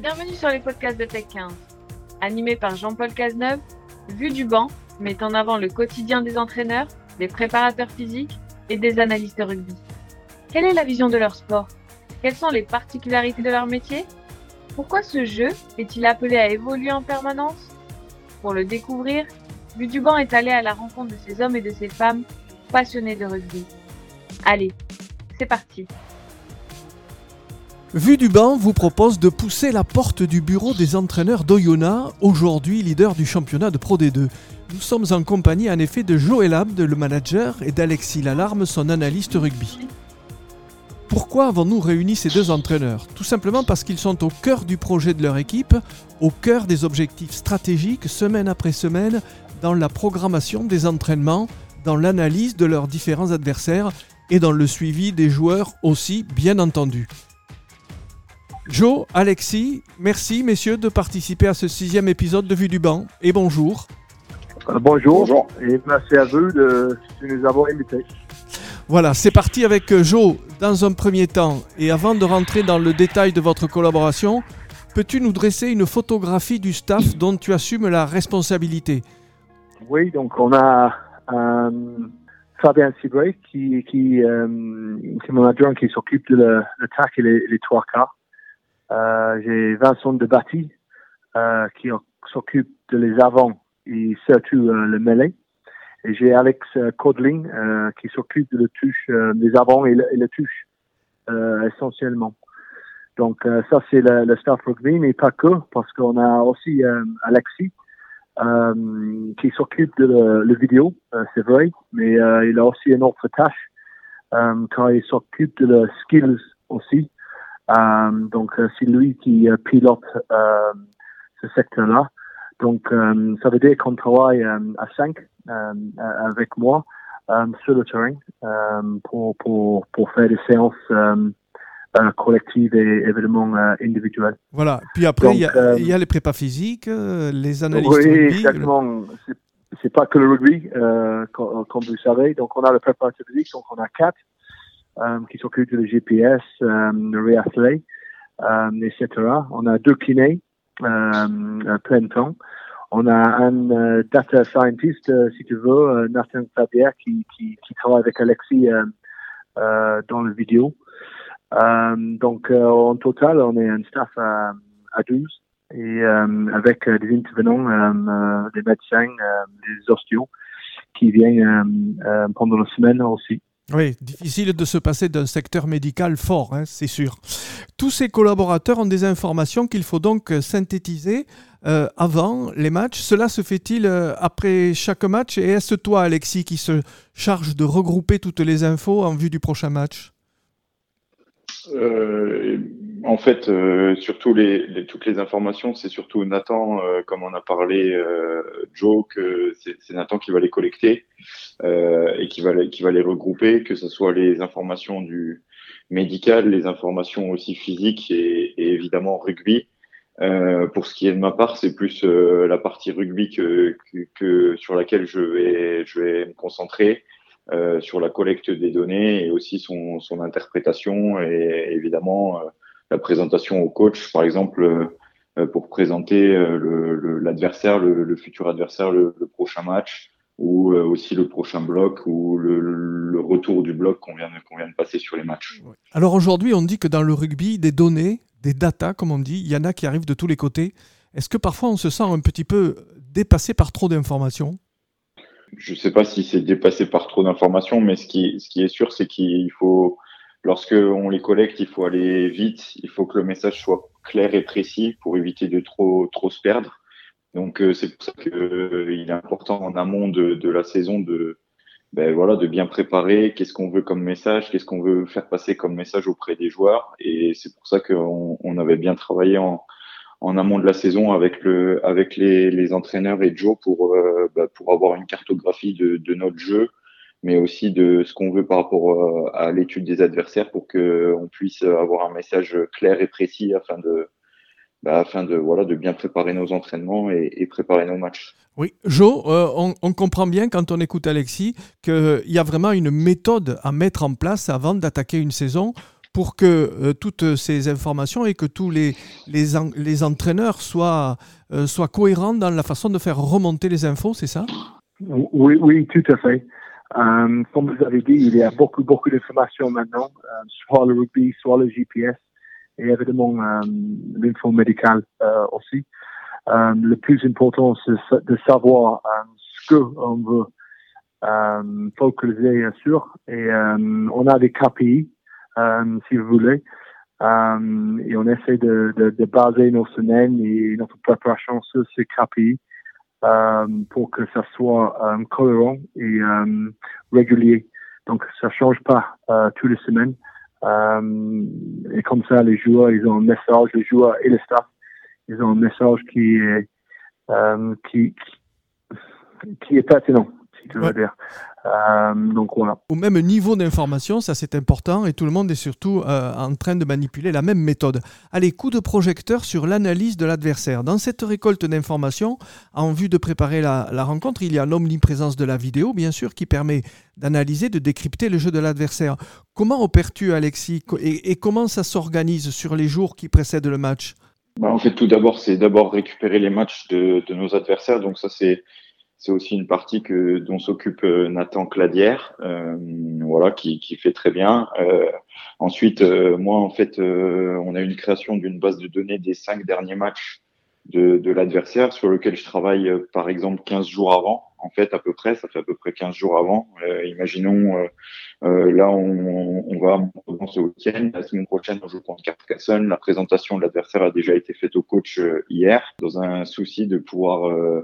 Bienvenue sur les podcasts de Tech 15. Animé par Jean-Paul Cazeneuve, Vue du banc met en avant le quotidien des entraîneurs, des préparateurs physiques et des analystes rugby. Quelle est la vision de leur sport? Quelles sont les particularités de leur métier? Pourquoi ce jeu est-il appelé à évoluer en permanence? Pour le découvrir, Vue du banc est allé à la rencontre de ces hommes et de ces femmes passionnés de rugby. Allez, c'est parti. Vue du banc vous propose de pousser la porte du bureau des entraîneurs d'Oyonnax, aujourd'hui leader du championnat de Pro D2. Nous sommes en compagnie en effet de Joël Abd, le manager, et d'Alexis Lalarme, son analyste rugby. Pourquoi avons-nous réuni ces deux entraîneurs? Tout simplement parce qu'ils sont au cœur du projet de leur équipe, au cœur des objectifs stratégiques, semaine après semaine, dans la programmation des entraînements, dans l'analyse de leurs différents adversaires et dans le suivi des joueurs aussi, bien entendu. Joe, Alexis, merci messieurs de participer à ce sixième épisode de Vue du banc et bonjour. Euh, bonjour. et merci à vous de, nous avoir invités. Voilà, c'est parti avec euh, Joe dans un premier temps. Et avant de rentrer dans le détail de votre collaboration, peux-tu nous dresser une photographie du staff dont tu assumes la responsabilité? Oui, donc on a euh, Fabien Cibré qui, qui, euh, mon adjoint qui s'occupe de l'attaque et les, les trois quarts. Euh, j'ai Vincent de Batty euh, qui s'occupe de les avant et surtout euh, le mêlée. Et j'ai Alex Codling qui s'occupe de le touche, des avant et le, et touche essentiellement. Donc ça c'est le, le, staff rugby, mais pas que, parce qu'on a aussi Alexis qui s'occupe de le, le vidéo, c'est vrai, mais il a aussi une autre tâche quand il s'occupe de le skills aussi. Euh, donc, euh, c'est lui qui euh, pilote ce secteur-là. Donc, ça veut dire qu'on travaille à cinq avec moi sur le terrain pour, pour, pour faire des séances collectives et évidemment individuelles. Voilà. Puis après, il y, y, a les prépas physiques, les analyses Oui, exactement. C'est pas que le rugby, comme, comme, vous savez. Donc, on a le préparateur physique, donc on a quatre. Euh, qui s'occupe du GPS, euh, le réathlé, euh, etc. On a deux kinés à plein temps. On a un data scientist, si tu veux, Nathan Fabière, qui, travaille avec Alexis dans le vidéo. donc, en total, on est un staff à, à 12 et avec des intervenants, des médecins, des ostéos qui viennent pendant la semaine aussi. Oui, difficile de se passer d'un secteur médical fort, hein, c'est sûr. Tous ces collaborateurs ont des informations qu'il faut donc synthétiser euh, avant les matchs. Cela se fait-il euh, après chaque match? Et est-ce toi, Alexis, qui se charge de regrouper toutes les infos en vue du prochain match? Euh, en fait, euh, surtout les, toutes les informations, c'est surtout Nathan, euh, comme on a parlé, euh, Joe, que c'est Nathan qui va les collecter euh, et qui va, les, qui va les regrouper, que ce soit les informations du médical, les informations aussi physiques et, et évidemment rugby. pour ce qui est de ma part, c'est plus la partie rugby que, que, que, sur laquelle je vais, je vais me concentrer. sur la collecte des données et aussi son, son interprétation et évidemment la présentation au coach, par exemple, euh, pour présenter euh, l'adversaire, le, le, futur adversaire, le, prochain match, ou euh, aussi le prochain bloc, ou le, retour du bloc qu'on vient, de passer sur les matchs. Alors aujourd'hui, on dit que dans le rugby, des données, des datas, comme on dit, il y en a qui arrivent de tous les côtés. Est-ce que parfois on se sent un petit peu dépassé par trop d'informations? Je ne sais pas si c'est dépassé par trop d'informations, mais ce qui, ce qui est sûr, c'est qu'il faut, lorsque on les collecte, il faut aller vite, il faut que le message soit clair et précis pour éviter de trop trop se perdre. Donc euh, c'est pour ça qu'il euh, est important en amont de, de la saison de ben voilà de bien préparer. Qu'est-ce qu'on veut comme message, qu'est-ce qu'on veut faire passer comme message auprès des joueurs? Et c'est pour ça qu'on on avait bien travaillé en, en amont de la saison avec le avec les, les entraîneurs et Joe pour euh, ben, pour avoir une cartographie de, de notre jeu mais aussi de ce qu'on veut par rapport euh, à l'étude des adversaires pour qu'on puisse avoir un message clair et précis afin de, bah, afin de, voilà, de bien préparer nos entraînements et, préparer nos matchs. Oui, Joe, euh, on, on, comprend bien quand on écoute Alexis qu'il y a vraiment une méthode à mettre en place avant d'attaquer une saison pour que toutes ces informations et que tous les, les, les entraîneurs soient, soient cohérents dans la façon de faire remonter les infos, c'est ça? Oui, oui, tout à fait. Comme vous avez dit, il y a beaucoup, beaucoup d'informations maintenant, soit le rugby, soit le GPS, et évidemment l'info médicale aussi. le plus important, c'est de savoir ce qu'on veut euh, focaliser sur. Et euh, on a des KPI, euh, si vous voulez. Euh, et on essaie de, de, de, baser nos semaines et notre préparation sur ces KPI euh, pour que ça soit euh, cohérent et régulier. Donc, ça change pas toutes les semaines. et comme ça, les joueurs, ils ont un message, les joueurs et les staff, ils ont un message qui est, qui est pertinent euh, donc voilà. Au même niveau d'information, ça c'est important, et tout le monde est surtout euh, en train de manipuler la même méthode. Allez, coup de projecteur sur l'analyse de l'adversaire. Dans cette récolte d'informations, en vue de préparer la, rencontre, il y a l'omniprésence de la vidéo, bien sûr, qui permet d'analyser, de décrypter le jeu de l'adversaire. Comment opères-tu, Alexis, et, comment ça s'organise sur les jours qui précèdent le match? Bah, En fait, tout d'abord, c'est d'abord récupérer les matchs de, de nos adversaires. Donc ça, c'est c'est aussi une partie que dont s'occupe euh, Nathan Cladière, euh, voilà, qui, fait très bien. Euh, ensuite, moi, en fait, on a une création d'une base de données des cinq derniers matchs de, de l'adversaire, sur lequel je travaille, par exemple, 15 jours avant en fait, à peu près. Ça fait à peu près 15 jours avant. Euh, imaginons, euh, euh, là, on, on va dans ce week-end. La semaine prochaine, on joue contre Carcassonne. La présentation de l'adversaire a déjà été faite au coach hier, dans un souci de pouvoir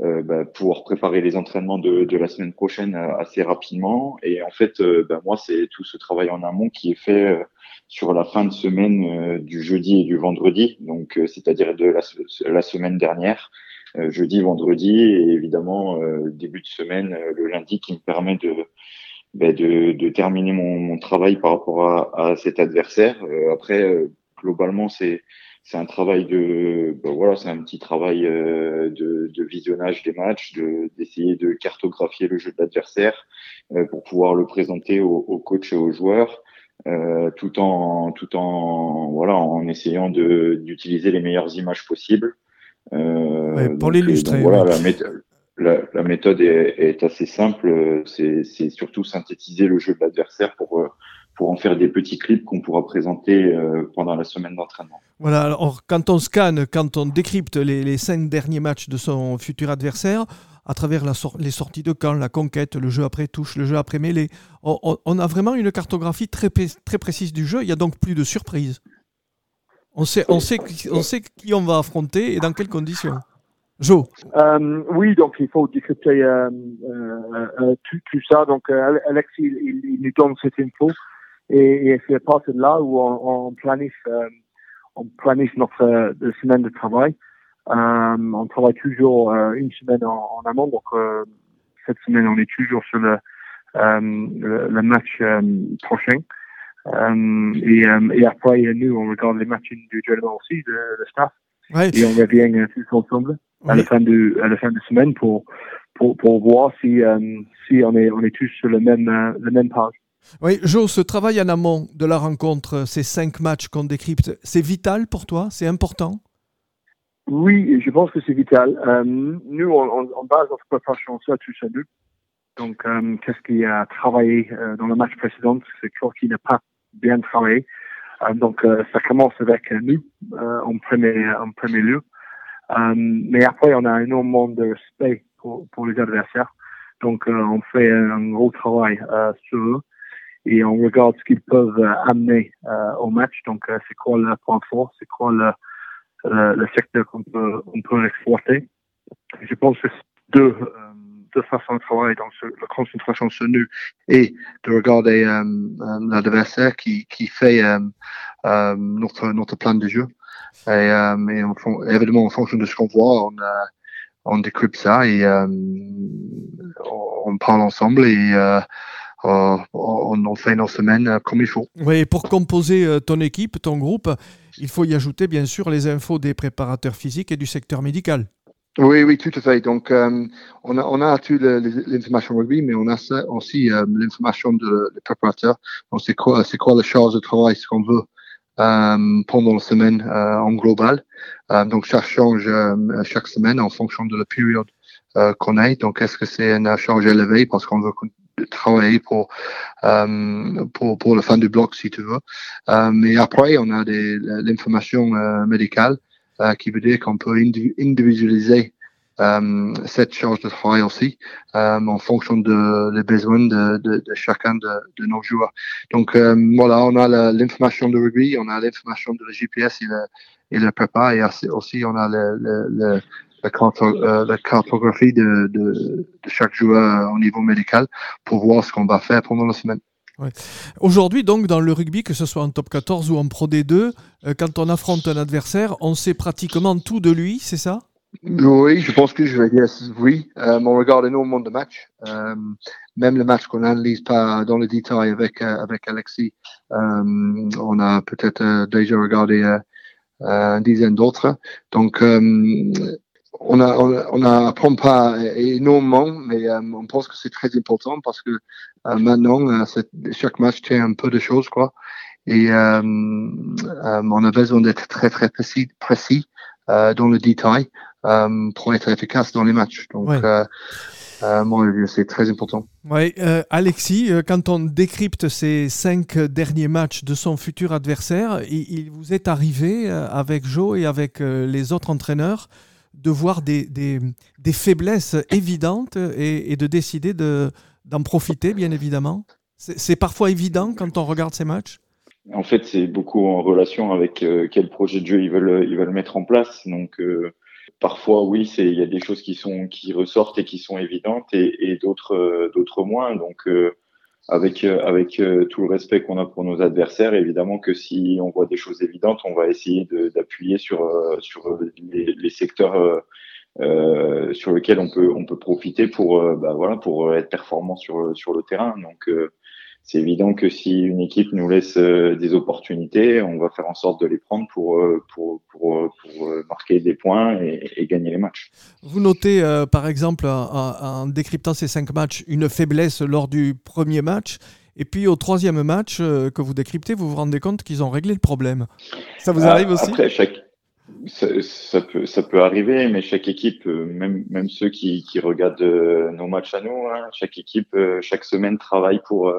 bah, pouvoir préparer les entraînements de, de, la semaine prochaine assez rapidement. Et en fait, bah, moi, c'est tout ce travail en amont qui est fait sur la fin de semaine du jeudi et du vendredi, donc c'est-à-dire de la, la, semaine dernière. Euh, jeudi, vendredi et évidemment euh, début de semaine euh, le lundi qui me permet de ben, de, de, terminer mon, mon, travail par rapport à, à cet adversaire. après, globalement, c'est c'est un travail de ben voilà, c'est un petit travail de, de, visionnage des matchs, de d'essayer de cartographier le jeu de l'adversaire pour pouvoir le présenter aux au coach et aux joueurs. Euh, tout en tout en voilà en essayant de d'utiliser les meilleures images possibles euh, pour l'illustrer. Voilà, la, méthode, la, méthode est, est, assez simple. C'est surtout synthétiser le jeu de l'adversaire pour euh, pour en faire des petits clips qu'on pourra présenter euh, pendant la semaine d'entraînement. Voilà, alors quand on scanne, quand on décrypte les, les, cinq derniers matchs de son futur adversaire, à travers la les sorties de camp, la conquête, le jeu après touche, le jeu après mêlée, on, on, a vraiment une cartographie très, très précise du jeu. Il y a donc plus de surprises. On sait, on, sait, on sait qui on va affronter et dans quelles conditions. Joe. Euh, oui, donc il faut décrypter euh, euh, euh tout, tout, ça. Donc Alex, il, il, nous donne cette info et, et c'est à partir de là où on, on planifie, on planifie notre semaine de travail. on travaille toujours une semaine en, en amont. Donc cette semaine, on est toujours sur le, le, le match prochain. Euh, et, euh, et, après, nous, on regarde les matchs individuellement aussi, le, le staff. Ouais. Et on revient euh, tous ensemble à, la fin de, à la fin de semaine pour, pour, pour voir si, si on, est, on est tous sur le même, le même page. Oui, Joe, ce travail en amont de la rencontre, ces cinq matchs qu'on décrypte, c'est vital pour toi? C'est important? Oui, je pense que c'est vital. Euh, nous, on, on, base notre préparation ça tous à deux. Donc, euh, qu'est-ce qui a travaillé euh, dans le match précédent? C'est quoi qui n'a pas bien travaillé. Euh, donc, euh, ça commence avec nous euh, en premier, en premier lieu. mais après, on a énormément de respect pour, pour les adversaires. Donc, on fait un gros travail sur eux et on regarde ce qu'ils peuvent amener au match. Donc, c'est quoi le point fort, c'est quoi le, le, secteur qu'on peut, on peut exploiter? Je pense que deux de façon de travailler dans la concentration sur nous et de regarder euh, euh, l'adversaire qui, qui fait euh, notre, notre plan de jeu. Et, et évidemment, en fonction de ce qu'on voit, on, on décrypte ça et on, parle ensemble et on, on, fait nos semaines comme il faut. Oui, pour composer ton équipe, ton groupe, il faut y ajouter bien sûr les infos des préparateurs physiques et du secteur médical. Oui, oui, tout à fait. Donc, euh, on, a, on a tout l'information rugby, mais on a aussi euh, l'information de, de préparateur. Donc, c'est quoi, c'est quoi la charge de travail, ce qu'on veut euh, pendant la semaine euh, en global. donc, ça change chaque semaine en fonction de la période qu'on a. Donc, est-ce que c'est une charge élevée parce qu'on veut travailler pour, pour, pour la fin du bloc, si tu veux. mais après, on a l'information médicale euh, qui veut dire qu'on peut individualiser euh, cette charge de travail aussi euh, en fonction de les besoins de, de, de chacun de, de, nos joueurs. Donc voilà, on a l'information de rugby, on a l'information de la GPS et le, et le prépa et aussi on a le, le, la, la, cartographie de, de, de, chaque joueur au niveau médical pour voir ce qu'on va faire pendant la semaine. Aujourd'hui, donc, dans le rugby, que ce soit en top 14 ou en Pro D2, euh, quand on affronte un adversaire, on sait pratiquement tout de lui, c'est ça? Oui, je pense que je vais dire oui. Euh, on regarde énormément de matchs. Euh, même le match qu'on n'analyse pas dans le détail avec, avec Alexis, on a peut-être déjà regardé une dizaine d'autres. Donc, on a, on, apprend pas énormément, mais euh, on pense que c'est très important parce que euh, maintenant, euh, chaque match tient un peu de choses, quoi. Et on a besoin d'être très très précis, précis dans le détail pour être efficace dans les matchs. Donc, moi, c'est très important. Oui, Alexis, quand on décrypte ces cinq derniers matchs de son futur adversaire, il, il vous est arrivé avec Joe et avec les autres entraîneurs de voir des, des, faiblesses évidentes et, de décider d'en profiter, bien évidemment C'est parfois évident quand on regarde ces matchs? En fait, c'est beaucoup en relation avec euh, quel projet de jeu ils veulent, ils veulent mettre en place. Donc, euh, parfois, oui, il y a des choses qui, sont, qui ressortent et qui sont évidentes et, et d'autres euh, d'autres moins. Donc, avec euh, avec euh, tout le respect qu'on a pour nos adversaires, évidemment que si on voit des choses évidentes, on va essayer d'appuyer sur euh, sur les, les secteurs euh, sur lesquels on peut on peut profiter pour bah, voilà pour être performant sur sur le terrain. Donc c'est évident que si une équipe nous laisse euh, des opportunités, on va faire en sorte de les prendre pour, euh, pour, pour, euh, pour marquer des points et, gagner les matchs. Vous notez, par exemple, en, décryptant ces cinq matchs, une faiblesse lors du premier match. Et puis au troisième match que vous décryptez, vous vous rendez compte qu'ils ont réglé le problème. Ça vous arrive aussi? Après, chaque, ça, peut, ça peut arriver, mais chaque équipe, même, même ceux qui, qui regardent nos matchs à nous, hein, chaque équipe, chaque semaine travaille pour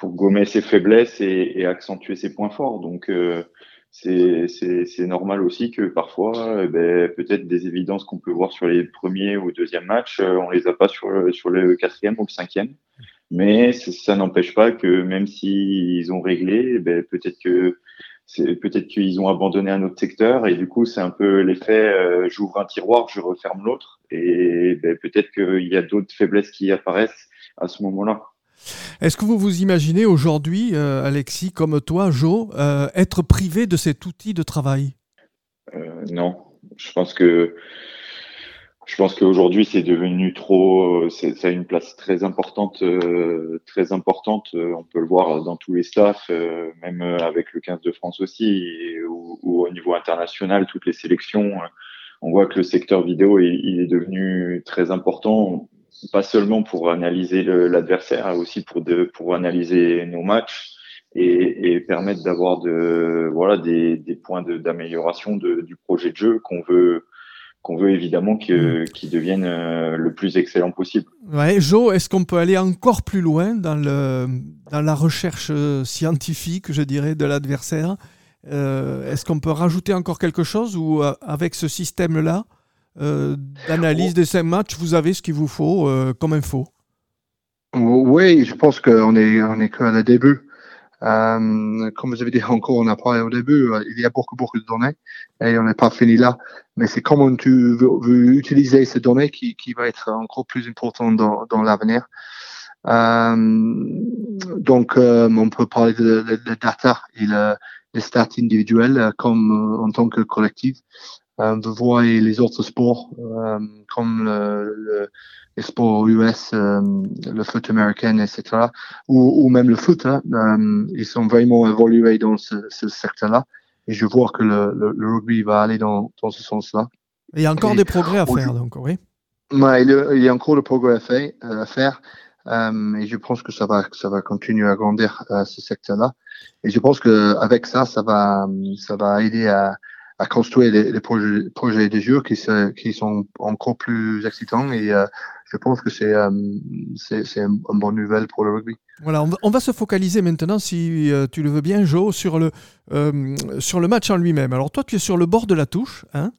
pour gommer ses faiblesses et, et accentuer ses points forts. Donc euh, c'est normal aussi que parfois, eh ben, peut-être des évidences qu'on peut voir sur les premiers ou deuxièmes matchs, euh, on les a pas sur le, sur le quatrième ou le cinquième. Mais ça n'empêche pas que même s'ils ont réglé, eh ben, peut-être que peut-être qu'ils ont abandonné un autre secteur et du coup c'est un peu l'effet euh, j'ouvre un tiroir, je referme l'autre et ben, peut-être qu'il y a d'autres faiblesses qui apparaissent à ce moment-là. Est-ce que vous vous imaginez aujourd'hui, euh, Alexis, comme toi, Joe, euh, être privé de cet outil de travail? Euh, Non, je pense que je pense qu'aujourd'hui c'est devenu trop, ça a une place très importante, très importante. On peut le voir dans tous les staffs, même avec le 15 de France aussi, ou, au niveau international, toutes les sélections. On voit que le secteur vidéo il est devenu très important pas seulement pour analyser l'adversaire, aussi pour, de, pour analyser nos matchs et, et permettre d'avoir de, voilà, des, des points d'amélioration de, du projet de jeu qu'on veut qu'on veut évidemment mm. qui devienne euh, le plus excellent possible. Ouais, Joe, est-ce qu'on peut aller encore plus loin dans, le, dans la recherche scientifique, je dirais, de l'adversaire? Euh, Est-ce qu'on peut rajouter encore quelque chose ou euh, avec ce système-là, d'analyse de ces matchs, vous avez ce qu'il vous faut euh, comme info Oui, je pense qu'on est, on est qu'à le début. Euh, comme vous avez dit encore, on a parlé au début, il y a beaucoup, beaucoup de données et on n'est pas fini là. Mais c'est comment tu veux, utiliser ces données qui, qui va être encore plus important dans, dans l'avenir. donc, on peut parler de, data et le, les stats individuels comme en tant que collectif de euh, voir les autres sports euh, comme le, le, les sports US, euh, le foot américain, etc., ou, ou même le foot, hein, ils sont vraiment évolués dans ce, ce secteur-là. Et je vois que le, le, rugby va aller dans, dans ce sens-là. Il y a encore des progrès à faire, donc, oui. Ouais, il, y a encore des progrès à, faire. À faire et je pense que ça va, ça va continuer à grandir ce secteur-là. Et je pense qu'avec ça, ça va, ça va aider à, à construire les, projets, projets de jeux qui, qui sont encore plus excitants et euh, je pense que c'est euh, c'est une bonne nouvelle pour le rugby. Voilà, on va, se focaliser maintenant, si euh, tu le veux bien, Joe, sur le, sur le match en lui-même. Alors toi, tu es sur le bord de la touche, hein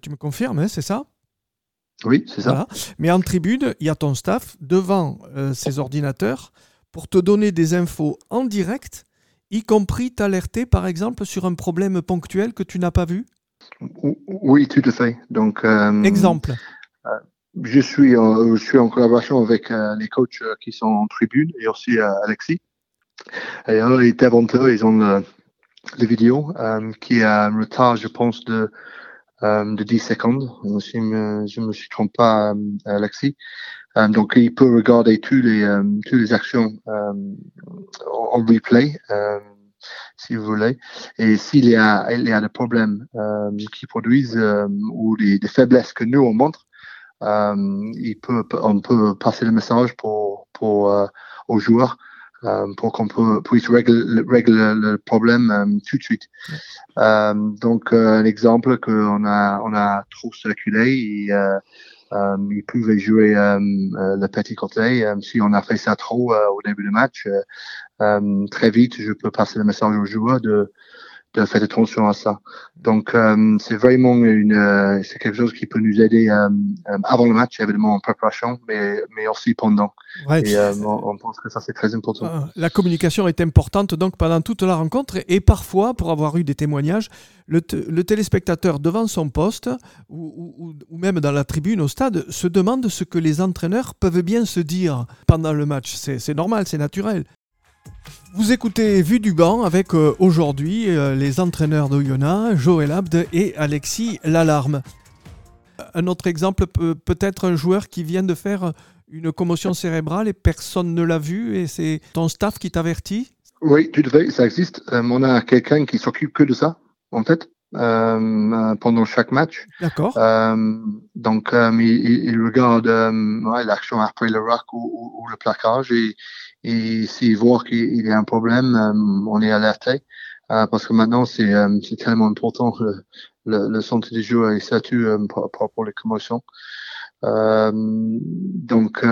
tu me confirmes, hein, c'est ça? Oui, c'est ça. Mais en tribune, il y a ton staff devant ces ordinateurs pour te donner des infos en direct y compris t'alerter par exemple sur un problème ponctuel que tu n'as pas vu? Oui, tout à fait. Donc, euh, exemple. Euh, je suis, je suis en collaboration avec euh, les coachs qui sont en tribune et aussi Alexis. Et alors, les inventeurs, ils ont le, les vidéos qui a un retard, je pense, de, de 10 secondes. Si je ne me suis trompé pas, Alexis. Euh, donc, il peut regarder tous les, euh, toutes les actions euh, en replay, si vous voulez. Et s'il y a, il y a des problèmes qui produisent ou des, des, faiblesses que nous on montre, il peut, on peut passer le message pour, pour aux joueurs pour qu'on puisse régler, régler, le problème tout de suite. donc, un exemple qu'on a, on a trop circulé, et, euh, ils pouvaient jouer euh, euh, le petit côté. si on a fait ça trop au début du match, très vite, je peux passer le message aux joueurs de de faire attention à ça. Donc, euh, c'est vraiment une, euh, c'est quelque chose qui peut nous aider euh, avant le match, évidemment en préparation, mais, mais aussi pendant. Et on, pense que ça c'est très important. La communication est importante donc pendant toute la rencontre et, parfois, pour avoir eu des témoignages, le, le téléspectateur devant son poste ou, ou, ou, même dans la tribune au stade se demande ce que les entraîneurs peuvent bien se dire pendant le match. C'est normal, c'est naturel. Vous écoutez Vue du banc avec euh, aujourd'hui euh, les entraîneurs d'Oyonnax, Joël Abd et Alexis Lalarme. Un autre exemple peut être un joueur qui vient de faire une commotion cérébrale et personne ne l'a vu et c'est ton staff qui t'avertit? Oui, tout à fait, ça existe. Euh, on a quelqu'un qui s'occupe que de ça, en fait. pendant chaque match. D'accord. donc, il, regarde l'action après le rock ou, ou, le placage et et s'ils voient qu'il y a un problème, euh, on est alerté. Euh, parce que maintenant, c'est euh, tellement important le, le, le santé des joueurs et statut pour, pour, les commotions. donc,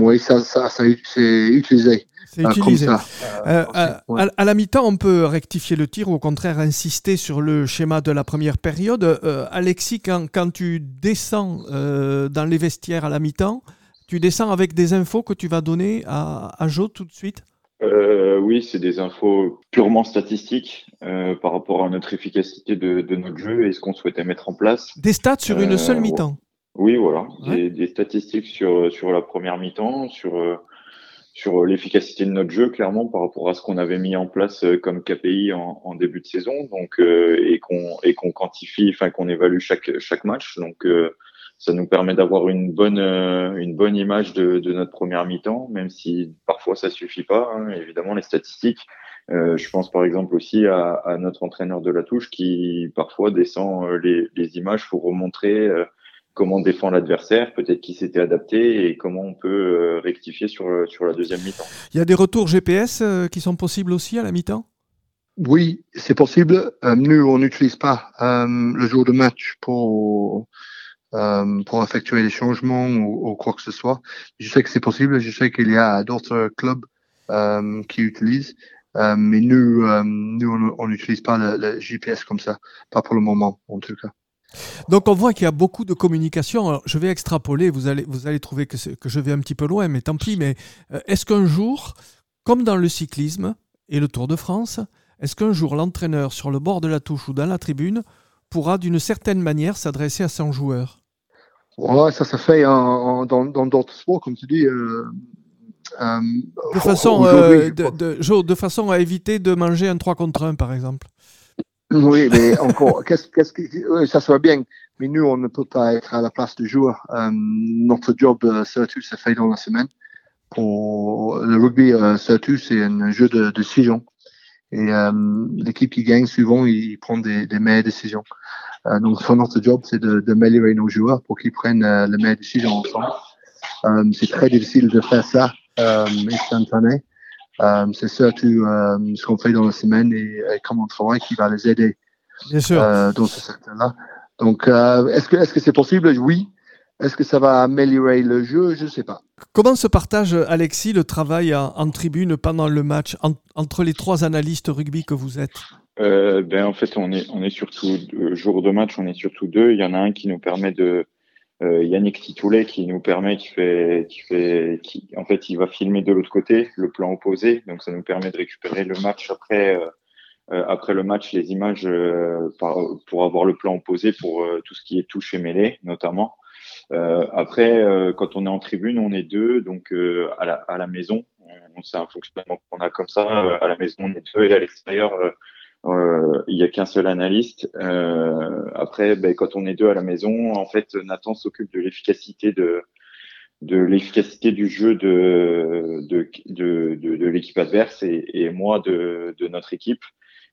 oui, ça, ça, ça c'est utilisé. C'est utilisé. à, à, la mi-temps, on peut rectifier le tir ou au contraire insister sur le schéma de la première période. Alexis, quand, quand, tu descends dans les vestiaires à la mi-temps, tu descends avec des infos que tu vas donner à, à Joe tout de suite? Euh, Oui, c'est des infos purement statistiques euh, par rapport à notre efficacité de, de, notre jeu et ce qu'on souhaitait mettre en place. Des stats sur une seule euh, mi-temps Oui, voilà. Des, des, statistiques sur, sur la première mi-temps, sur, sur l'efficacité de notre jeu, clairement, par rapport à ce qu'on avait mis en place comme KPI en, en début de saison, donc et qu'on et qu'on quantifie, enfin qu'on évalue chaque chaque match. Donc ça nous permet d'avoir une bonne euh, une bonne image de, de notre première mi-temps, même si parfois ça suffit pas. Hein, évidemment, les statistiques. Euh, je pense par exemple aussi à, à, notre entraîneur de la touche qui parfois descend euh, les, les images pour remontrer euh, comment défend l'adversaire, peut-être qui s'était adapté et comment on peut rectifier sur, sur la deuxième mi-temps. Il y a des retours GPS qui sont possibles aussi à la mi-temps? Oui, c'est possible. nous, on n'utilise pas le jour de match pour euh, pour effectuer des changements ou, quoi que ce soit. Je sais que c'est possible, je sais qu'il y a d'autres clubs euh, qui utilisent, euh, mais nous, nous on n'utilise pas le, GPS comme ça, pas pour le moment en tout cas. Donc on voit qu'il y a beaucoup de communication. je vais extrapoler, vous allez, vous allez trouver que, que, je vais un petit peu loin, mais tant pis. Mais est-ce qu'un jour, comme dans le cyclisme et le Tour de France, est-ce qu'un jour l'entraîneur sur le bord de la touche ou dans la tribune pourra d'une certaine manière s'adresser à son joueur? Ouais, ça se fait en, dans d'autres sports, comme tu dis. Euh, euh, de, façon, euh, de, de, de, façon à éviter de manger un 3 contre 1, par exemple. Oui, mais encore, qu'est-ce, qu'est-ce que, ça soit bien, mais nous, on ne peut pas être à la place du joueur. notre job, surtout, se fait dans la semaine. Pour le rugby, surtout, c'est un jeu de décision. Et l'équipe qui gagne, souvent, il prend des, des meilleures décisions. Euh, donc, notre job, c'est d'améliorer nos joueurs pour qu'ils prennent euh, les meilleures décisions ensemble. Euh, c'est très difficile de faire ça instantané. C'est surtout ce qu'on fait dans la semaine et, et comment on travaille qui va les aider Bien sûr. dans ce secteur-là. Donc, est-ce que est-ce que c'est possible? Oui. Est-ce que ça va améliorer le jeu? Je ne sais pas. Comment se partage, Alexis, le travail en, en tribune pendant le match en- entre les trois analystes rugby que vous êtes? Euh, ben en fait on est on est surtout euh, jour de match on est surtout deux. Il y en a un qui nous permet de euh, Yannick Titoulet qui nous permet qui fait qui fait qui en fait il va filmer de l'autre côté le plan opposé. Donc ça nous permet de récupérer le match après euh, après le match les images euh, par- pour avoir le plan opposé pour euh, tout ce qui est touche et mêlée notamment. Euh, après euh, quand on est en tribune on est deux. Donc euh, à la à la maison on, c'est un fonctionnement qu'on a comme ça. Euh, à la maison on est deux. Et à l'extérieur il y a qu'un seul analyste. Euh, après, ben, quand on est deux à la maison, en fait, Nathan s'occupe de l'efficacité de l'efficacité du jeu de de l'équipe adverse et, moi de notre équipe.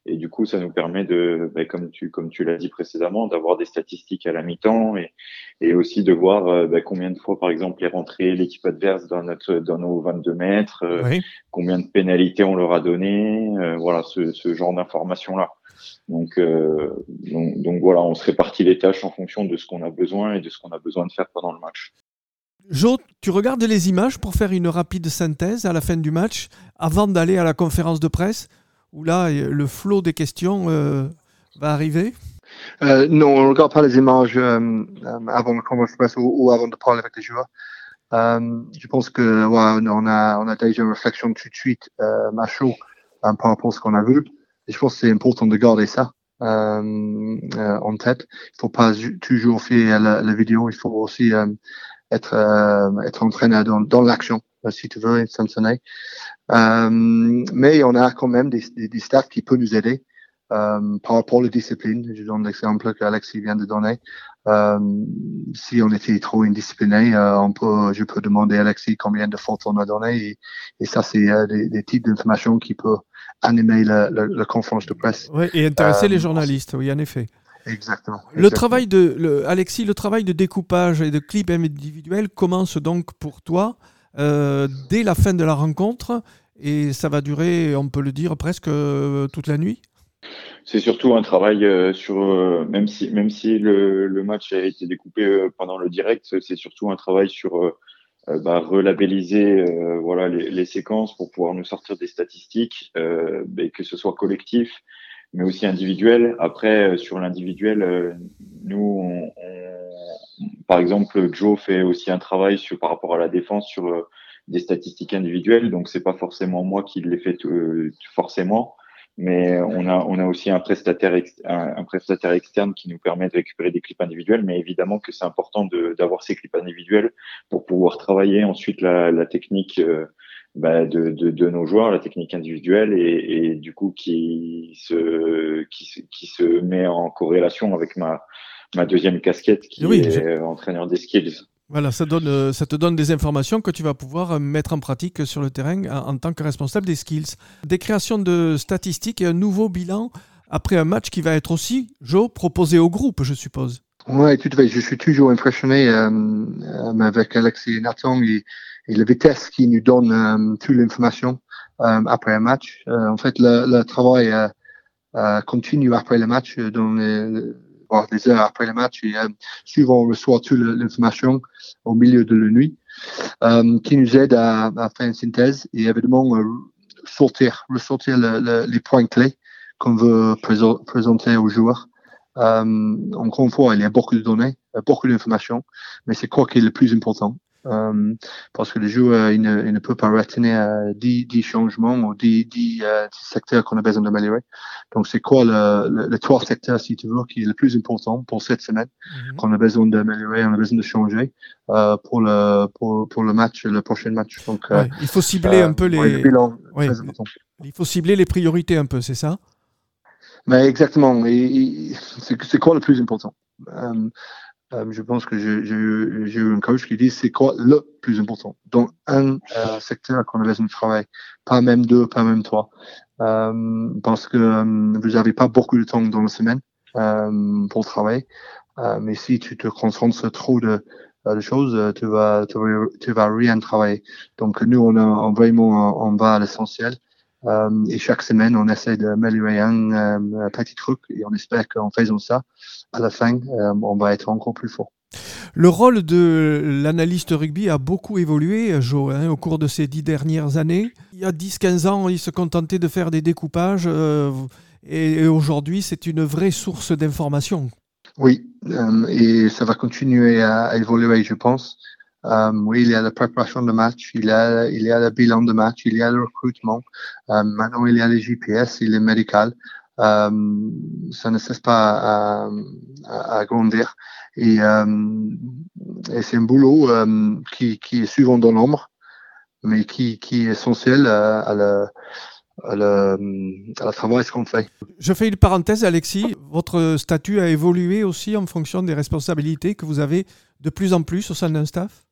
Et du coup, ça nous permet de, ben, comme tu comme tu l'as dit précédemment, d'avoir des statistiques à la mi-temps et et aussi de voir euh, ben, combien de fois, par exemple, est rentrée l'équipe adverse dans notre dans nos 22 mètres. euh, Oui. combien de pénalités on leur a donné, euh, voilà ce, ce genre d'informations là. Donc, euh, donc donc voilà, on se répartit les tâches en fonction de ce qu'on a besoin et de ce qu'on a besoin de faire pendant le match. Jo, tu regardes les images pour faire une rapide synthèse à la fin du match avant d'aller à la conférence de presse? Où là, le flot des questions euh, va arriver? Euh, non, on ne regarde pas les images euh, euh, avant le conférence presse ou, avant de parler avec les joueurs. Euh, je pense que on a on a déjà une réflexion tout de suite euh, à chaud euh, par rapport à ce qu'on a vu. Et je pense que c'est important de garder ça euh, euh, en tête. Il faut pas toujours faire la, vidéo. Il faut aussi euh, être euh, être entraîné dans l'action, euh, si tu veux. Euh, mais on a quand même des, des, des staffs qui peuvent nous aider euh, par rapport aux disciplines. Je donne l'exemple qu'Alexis vient de donner. Euh, si on était trop indiscipliné, euh, on peut, je peux demander à Alexis combien de fautes on a donné et, et ça c'est des, des types d'informations qui peuvent animer la, la, la conférence de presse. Oui, et intéresser les journalistes, oui, en effet. Exactement. Le travail de, le- Alexis, le travail de découpage et de clip individuel commence donc pour toi euh, dès la fin de la rencontre et ça va durer, on peut le dire, presque euh, toute la nuit? C'est surtout un travail euh, sur, même si même si le, match a été découpé pendant le direct, c'est surtout un travail sur bah, relabelliser voilà les, séquences pour pouvoir nous sortir des statistiques, mais que ce soit collectif, mais aussi individuel. Après, euh, sur l'individuel, euh, nous, on, on- par exemple, Joe fait aussi un travail sur par rapport à la défense sur euh, des statistiques individuelles, donc c'est pas forcément moi qui les fais euh, forcément. Mais on a on a aussi un prestataire un, un prestataire externe qui nous permet de récupérer des clips individuels. Mais évidemment que c'est important d'avoir ces clips individuels pour pouvoir travailler. Ensuite la, la technique euh, bah, de, de de nos joueurs la technique individuelle et, et du coup qui se qui se qui se met en corrélation avec ma ma deuxième casquette qui Oui, est je- entraîneur des skills Voilà, ça, donne, ça te donne des informations que tu vas pouvoir mettre en pratique sur le terrain en, en tant que responsable des skills. Des créations de statistiques et un nouveau bilan après un match qui va être aussi, Joe, proposé au groupe, je suppose. Ouais, tout à fait. Je suis toujours impressionné euh, euh, avec Alexis et Nathan et, et la vitesse qui nous donne euh, toute l'information euh, après un match. Euh, en fait, le, le travail continue après le match, dans les, voire des heures après le match. Et souvent, on reçoit toute l'information au milieu de la nuit qui nous aide à, à faire une synthèse et évidemment sortir, ressortir le- le- les points clés qu'on veut présenter aux joueurs. Euh, encore une fois, il y a beaucoup de données, beaucoup d'informations, mais c'est quoi qui est le plus important Parce que le joueur, il ne, il ne peut pas retenir euh, 10, 10 changements ou 10, 10, euh, 10 secteurs qu'on a besoin d'améliorer. Donc, c'est quoi le, le, le trois secteurs, si tu veux, qui est le plus important pour cette semaine qu'on a besoin d'améliorer, on a besoin de changer euh, pour le pour, pour le match, le prochain match. Donc, euh, Ouais, il faut cibler euh, un peu les, ouais, le bilan, il faut cibler les priorités un peu, c'est ça? Mais exactement. Et, et c'est c'est quoi le plus important? Euh, euh, Je pense que j'ai eu un coach qui dit c'est quoi le plus important dans un euh, secteur qu'on a besoin de travail, pas même deux, pas même trois, euh, parce que euh, vous n'avez pas beaucoup de temps dans la semaine euh, pour travailler. Mais si tu te concentres sur trop de, de choses, tu vas, tu, vas, tu vas rien travailler. Donc nous, on, a, vraiment, on va à l'essentiel. Euh, et chaque semaine, on essaie d'améliorer un, un, petit truc et on espère qu'en faisant ça, à la fin, on va être encore plus fort. Le rôle de l'analyste rugby a beaucoup évolué, Joe, hein, au cours de ces dix dernières années. Il y a 10-15 ans, il se contentait de faire des découpages euh, et, aujourd'hui, c'est une vraie source d'information. Oui, euh, et ça va continuer à, évoluer, je pense. Euh, oui, il y a la préparation de match, il y a, il y a le bilan de match, il y a le recrutement. maintenant, il y a les GPS, il est médical. ça ne cesse pas à, grandir. Et, euh, et c'est un boulot euh, qui, qui, est souvent dans l'ombre, mais qui, qui, est essentiel à, la, à travail qu'on fait. Je fais une parenthèse, Alexis. Votre statut a évolué aussi en fonction des responsabilités que vous avez de plus en plus au sein d'un staff?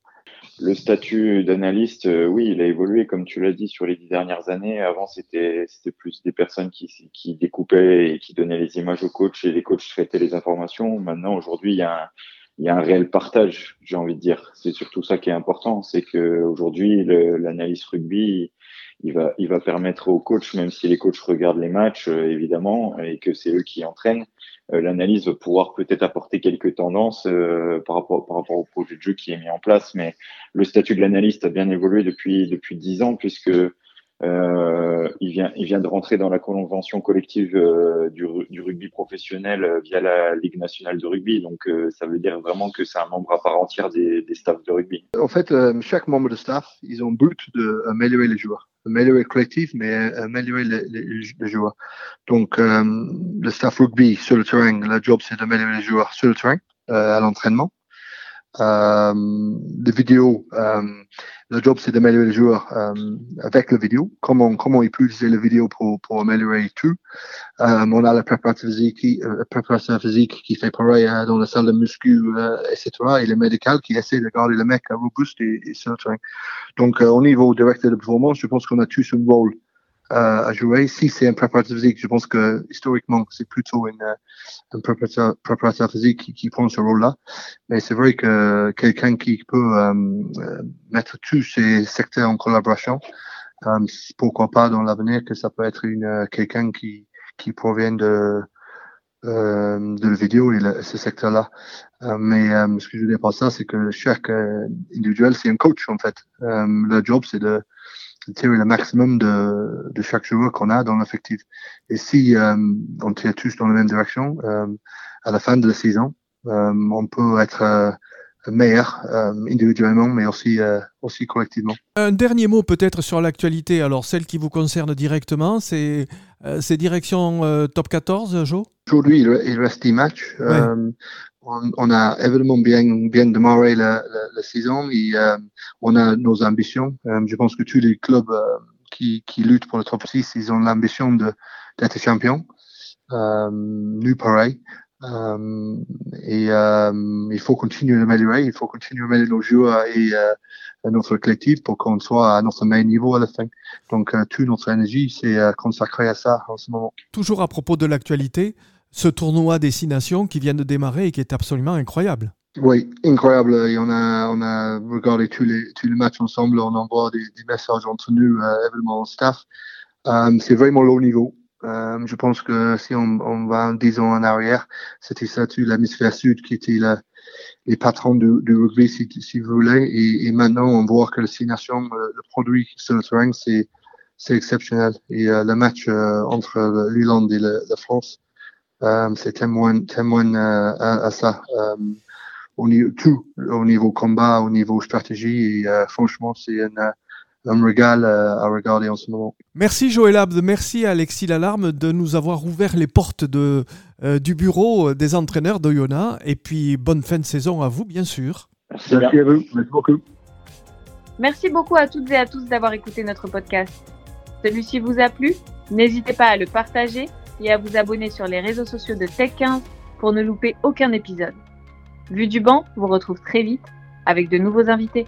Le statut d'analyste, euh, oui, il a évolué, comme tu l'as dit, sur les dix dernières années. Avant, c'était plus des personnes qui, qui découpaient et qui donnaient les images aux coachs et les coachs traitaient les informations. Maintenant, aujourd'hui, il y a un, il y a un réel partage, j'ai envie de dire. C'est surtout ça qui est important, c'est que aujourd'hui, l'analyse rugby, il va, il va permettre aux coachs, même si les coachs regardent les matchs, euh, évidemment, et que c'est eux qui entraînent, euh, l'analyse va pouvoir peut-être apporter quelques tendances euh, par, rapport, par rapport au projet de jeu qui est mis en place. Mais le statut de l'analyste a bien évolué depuis depuis dix ans, puisque euh, il, vient, il vient de rentrer dans la convention collective euh, du, du, rugby professionnel euh, via la Ligue nationale de rugby. Donc, euh, ça veut dire vraiment que c'est un membre à part entière des, des staffs de rugby. En fait, chaque membre de staff, ils ont but d'améliorer les joueurs, améliorer le collectif, mais améliorer les, les, les joueurs. Donc, le staff rugby sur le terrain, le job, c'est d'améliorer les joueurs sur le terrain, à l'entraînement. Euh, les vidéos, euh, le job c'est d'améliorer les joueurs euh, avec la vidéo, comment comment ils peuvent utiliser la vidéo pour, pour améliorer tout. Euh, on a la préparation physique, euh, préparation physique qui fait pareil euh, dans la salle de muscu, etc. Et le médical qui essaie de garder le mec robuste et, et certain. Donc au niveau directeur de performance, je pense qu'on a tous un rôle euh, à jouer. Si c'est un préparateur physique, je pense que historiquement, c'est plutôt une, euh, un préparateur, préparateur physique qui, qui, prend ce rôle-là. Mais c'est vrai que quelqu'un qui peut euh, euh, mettre tous ces secteurs en collaboration, euh, pourquoi pas dans l'avenir que ça peut être une quelqu'un qui, qui provient de euh, de la vidéo et le, ce secteur-là. Euh, mais euh, ce que je veux dire par ça, c'est que chaque individuel, c'est un coach en fait. le job, c'est de tirer le maximum de, de chaque joueur qu'on a dans l'effectif. Et si euh, on tire tous dans la même direction, euh, à la fin de la saison, euh, on peut être meilleur individuellement, mais aussi, aussi collectivement. Un dernier mot peut-être sur l'actualité, alors celle qui vous concerne directement, c'est ces directions top 14, Joe? Aujourd'hui, il reste 10 matchs. Ouais on, a évidemment bien, bien démarré la, la, saison et euh, on a nos ambitions. Euh, je pense que tous les clubs euh, qui, qui, luttent pour le top 6, ils ont l'ambition d'être champions. nous, pareil. et il faut continuer à améliorer, il faut continuer à améliorer nos joueurs et notre collectif pour qu'on soit à notre meilleur niveau à la fin. Donc, toute notre énergie, c'est consacré à ça en ce moment. Toujours à propos de l'actualité, ce tournoi Destination qui vient de démarrer et qui est absolument incroyable. Oui, incroyable. On a, regardé tous les, matchs ensemble. On envoie des, messages entre nous, euh, évidemment, au staff. Euh, c'est vraiment haut niveau. Euh, je pense que si on, on va dix ans en arrière, c'était ça, l'hémisphère sud qui était les patrons du, rugby, si, vous voulez. Et, maintenant, on voit que la Destination, le, le produit sur le terrain, c'est, exceptionnel. Et le match entre l'Irlande et la France, c'est témoin, témoin euh, à, à, ça. Euh, au niveau, tout, au niveau combat, au niveau stratégie. Et, franchement, c'est un, un régal à regarder en ce moment. Merci Joël Abd, merci Alexis Lalarme de nous avoir ouvert les portes de, euh, du bureau des entraîneurs d'Oyonnax. Et puis bonne fin de saison à vous, bien sûr. Merci, merci à vous, merci beaucoup. Merci beaucoup à toutes et à tous d'avoir écouté notre podcast. Celui-ci vous a plu? N'hésitez pas à le partager et à vous abonner sur les réseaux sociaux de Tech15 pour ne louper aucun épisode. Vue du banc vous retrouve très vite avec de nouveaux invités.